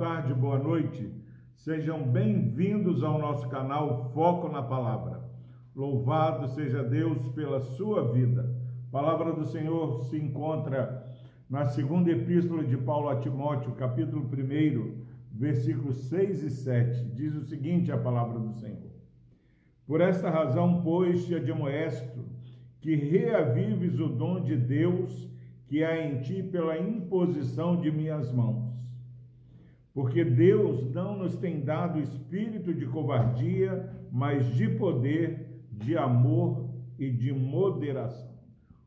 tarde, boa noite. Sejam bem-vindos ao nosso canal Foco na Palavra. Louvado seja Deus pela sua vida. A palavra do Senhor se encontra na segunda epístola de Paulo a Timóteo, capítulo 1, versículos 6 e 7. Diz o seguinte a palavra do Senhor. Por esta razão, pois, te admoesto que reavives o dom de Deus que há em ti pela imposição de minhas mãos porque Deus não nos tem dado espírito de covardia, mas de poder, de amor e de moderação.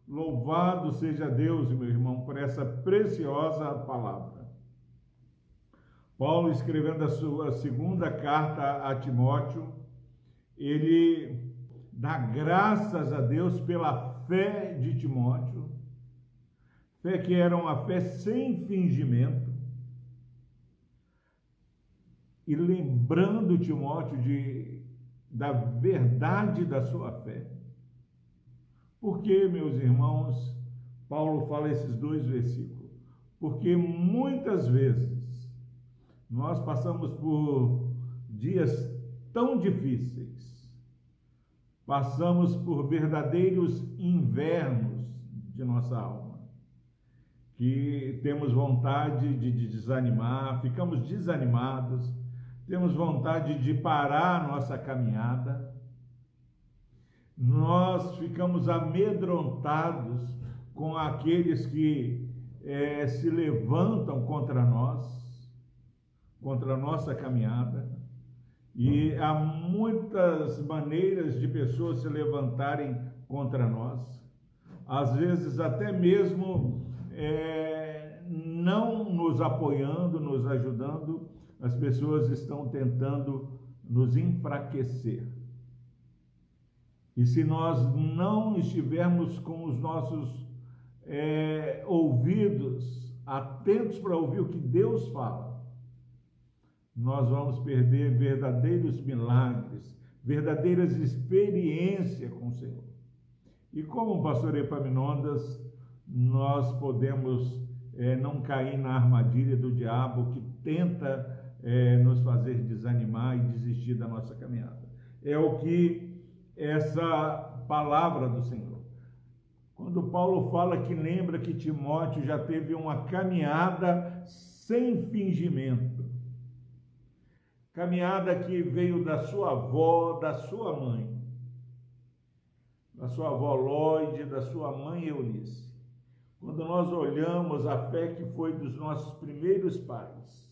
Louvado seja Deus, meu irmão, por essa preciosa palavra. Paulo, escrevendo a sua segunda carta a Timóteo, ele dá graças a Deus pela fé de Timóteo, fé que era uma fé sem fingimento, e lembrando Timóteo de, da verdade da sua fé. Porque, meus irmãos, Paulo fala esses dois versículos? Porque muitas vezes nós passamos por dias tão difíceis, passamos por verdadeiros invernos de nossa alma, que temos vontade de desanimar, ficamos desanimados, temos vontade de parar a nossa caminhada, nós ficamos amedrontados com aqueles que é, se levantam contra nós, contra a nossa caminhada, e há muitas maneiras de pessoas se levantarem contra nós, às vezes até mesmo é, não nos apoiando, nos ajudando, as pessoas estão tentando nos enfraquecer. E se nós não estivermos com os nossos é, ouvidos atentos para ouvir o que Deus fala, nós vamos perder verdadeiros milagres, verdadeiras experiências com o Senhor. E como o pastor Epaminondas, nós podemos é, não cair na armadilha do diabo que tenta é, nos fazer desanimar e desistir da nossa caminhada. É o que essa palavra do Senhor. Quando Paulo fala que lembra que Timóteo já teve uma caminhada sem fingimento, caminhada que veio da sua avó, da sua mãe, da sua avó Lloyd, da sua mãe Eunice. Quando nós olhamos a fé que foi dos nossos primeiros pais,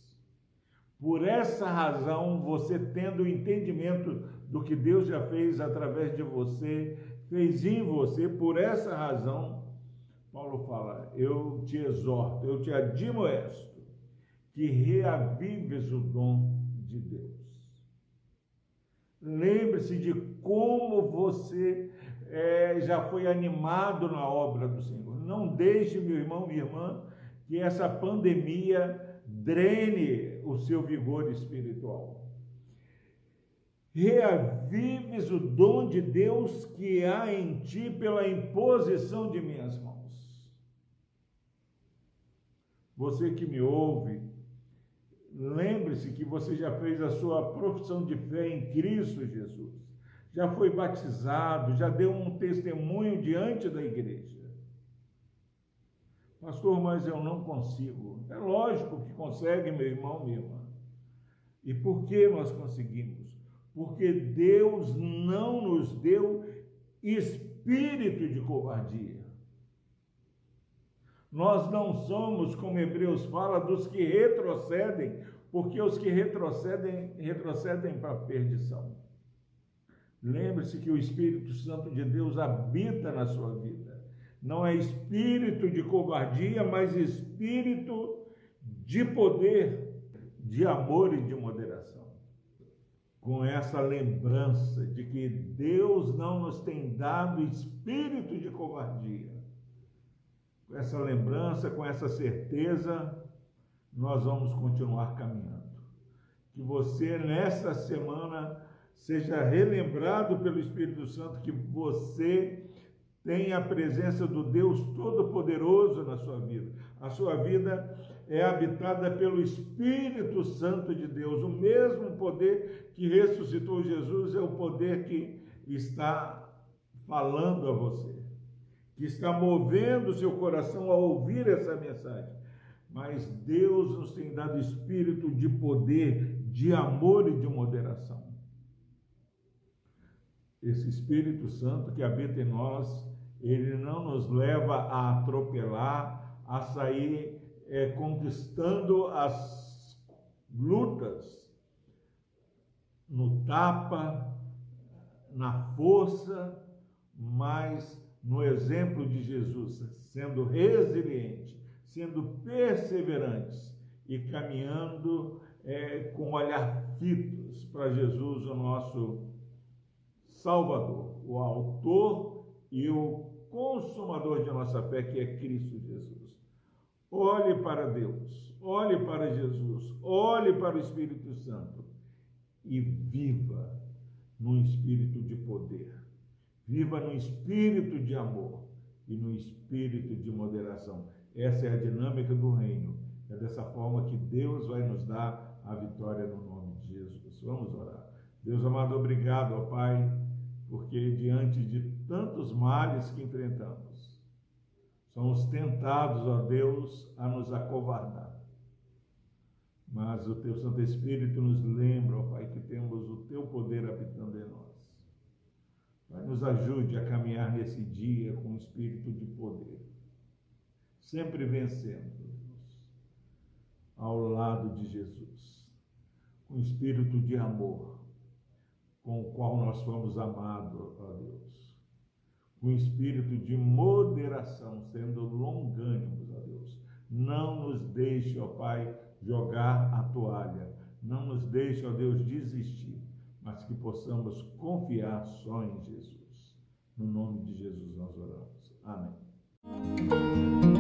por essa razão, você tendo o entendimento do que Deus já fez através de você, fez em você, por essa razão, Paulo fala: Eu te exorto, eu te admoesto que reavives o dom de Deus. Lembre-se de como você é, já foi animado na obra do Senhor. Não deixe, meu irmão, minha irmã, que essa pandemia drene o seu vigor espiritual. Reavives o dom de Deus que há em ti pela imposição de minhas mãos. Você que me ouve, lembre-se que você já fez a sua profissão de fé em Cristo Jesus, já foi batizado, já deu um testemunho diante da igreja. Pastor, mas eu não consigo. É lógico que consegue, meu irmão, minha irmã. E por que nós conseguimos? Porque Deus não nos deu espírito de covardia. Nós não somos, como Hebreus fala, dos que retrocedem, porque os que retrocedem, retrocedem para a perdição. Lembre-se que o Espírito Santo de Deus habita na sua vida. Não é espírito de covardia, mas espírito de poder, de amor e de moderação. Com essa lembrança de que Deus não nos tem dado espírito de covardia. Com essa lembrança, com essa certeza, nós vamos continuar caminhando. Que você, nesta semana, seja relembrado pelo Espírito Santo que você tem a presença do Deus Todo-Poderoso na sua vida. A sua vida é habitada pelo Espírito Santo de Deus. O mesmo poder que ressuscitou Jesus é o poder que está falando a você, que está movendo seu coração a ouvir essa mensagem. Mas Deus nos tem dado espírito de poder, de amor e de moderação. Esse Espírito Santo que habita em nós, ele não nos leva a atropelar, a sair é, conquistando as lutas no tapa, na força, mas no exemplo de Jesus, sendo resiliente, sendo perseverantes e caminhando é, com olhar fitos para Jesus, o nosso Salvador, o autor e o consumador de nossa fé, que é Cristo Jesus. Olhe para Deus, olhe para Jesus, olhe para o Espírito Santo e viva no espírito de poder. Viva no espírito de amor e no espírito de moderação. Essa é a dinâmica do reino. É dessa forma que Deus vai nos dar a vitória no nome de Jesus. Vamos orar. Deus amado, obrigado, ó Pai porque diante de tantos males que enfrentamos, somos tentados, ó Deus, a nos acovardar. Mas o teu Santo Espírito nos lembra, ó Pai, que temos o teu poder habitando em nós. Pai, nos ajude a caminhar nesse dia com o espírito de poder, sempre vencendo ao lado de Jesus, com espírito de amor, com o qual nós fomos amados, ó Deus. Com espírito de moderação, sendo longânimos, ó Deus. Não nos deixe, ó Pai, jogar a toalha. Não nos deixe, ó Deus, desistir, mas que possamos confiar só em Jesus. No nome de Jesus nós oramos. Amém.